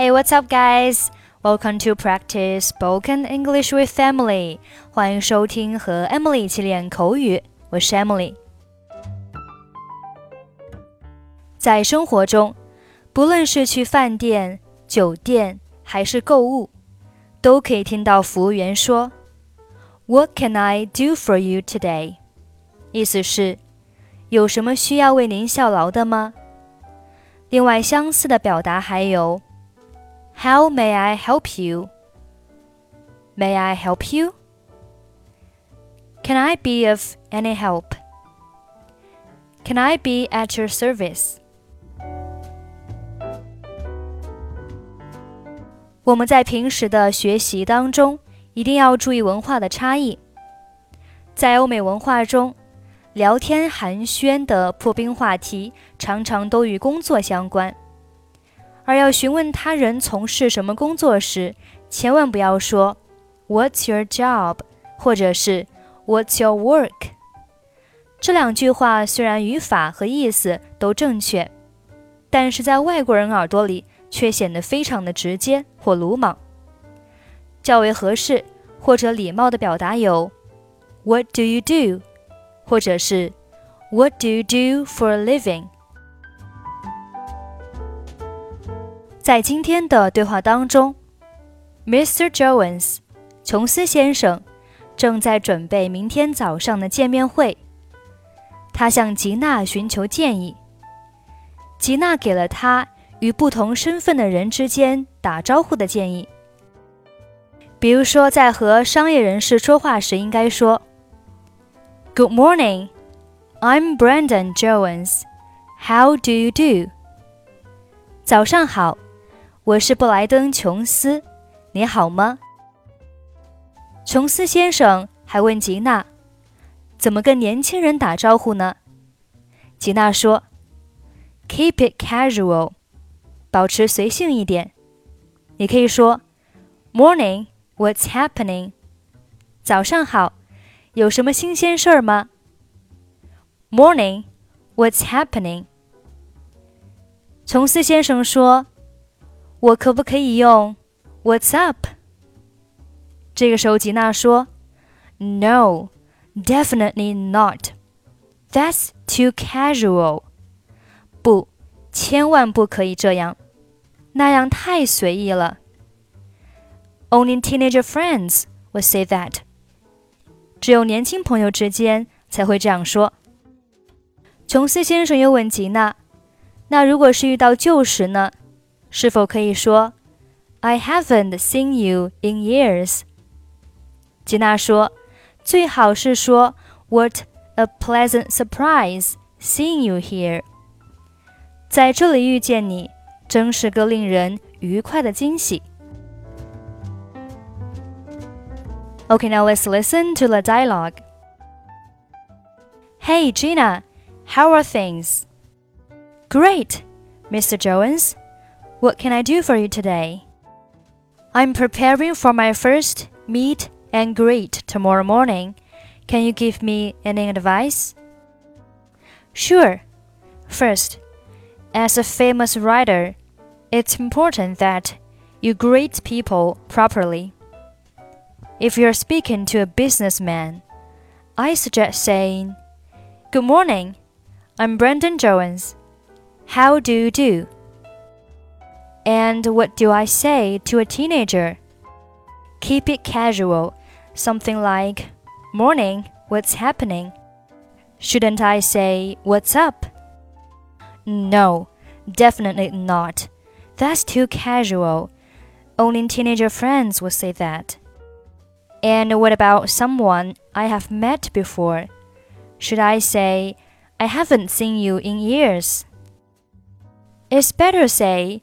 Hey, what's up, guys? Welcome to practice spoken English with Emily. 欢迎收听和 Emily 一起练口语。我是 Emily。在生活中，不论是去饭店、酒店还是购物，都可以听到服务员说 "What can I do for you today?" 意思是有什么需要为您效劳的吗？另外，相似的表达还有。How may I help you? May I help you? Can I be of any help? Can I be at your service? 我们在平时的学习当中，一定要注意文化的差异。在欧美文化中，聊天寒暄的破冰话题常常都与工作相关。 而要询问他人从事什么工作时，千万不要说 "What's your job?" 或者是 "What's your work?" 这两句话虽然语法和意思都正确，但是在外国人耳朵里却显得非常的直接或鲁莽。较为合适或者礼貌的表达有 "What do you do?" 或者是 "What do you do for a living?" 在今天的对话当中，Mr. Jones，琼斯先生正在准备明天早上的见面会。他向吉娜寻求建议。吉娜给了他与不同身份的人之间打招呼的建议。比如说，在和商业人士说话时，应该说：“Good morning, I'm Brandon Jones. How do you do？” 早上好。我是布莱登·琼斯，你好吗？琼斯先生还问吉娜：“怎么跟年轻人打招呼呢？”吉娜说：“Keep it casual，保持随性一点。你可以说：‘Morning，what's happening？’ 早上好，有什么新鲜事儿吗？Morning，what's happening？” 琼斯先生说。我可不可以用 "What's up"？这个时候，吉娜说：“No, definitely not. That's too casual. 不，千万不可以这样，那样太随意了。Only teenager friends would say that. 只有年轻朋友之间才会这样说。琼斯先生又问吉娜：“那如果是遇到旧时呢？”是否可以说 "I haven't seen you in years"？吉娜说：“最好是说 "What a pleasant surprise seeing you here"。在这里遇见你，真是个令人愉快的惊喜。Okay, now let's listen to the dialogue. Hey, Gina, how are things? Great, Mr. Jones. What can I do for you today? I'm preparing for my first meet and greet tomorrow morning. Can you give me any advice? Sure. First, as a famous writer, it's important that you greet people properly. If you're speaking to a businessman, I suggest saying, Good morning, I'm Brendan Jones. How do you do? And what do I say to a teenager? Keep it casual, something like, Morning, what's happening? Shouldn't I say, What's up? No, definitely not. That's too casual. Only teenager friends would say that. And what about someone I have met before? Should I say, I haven't seen you in years? It's better say,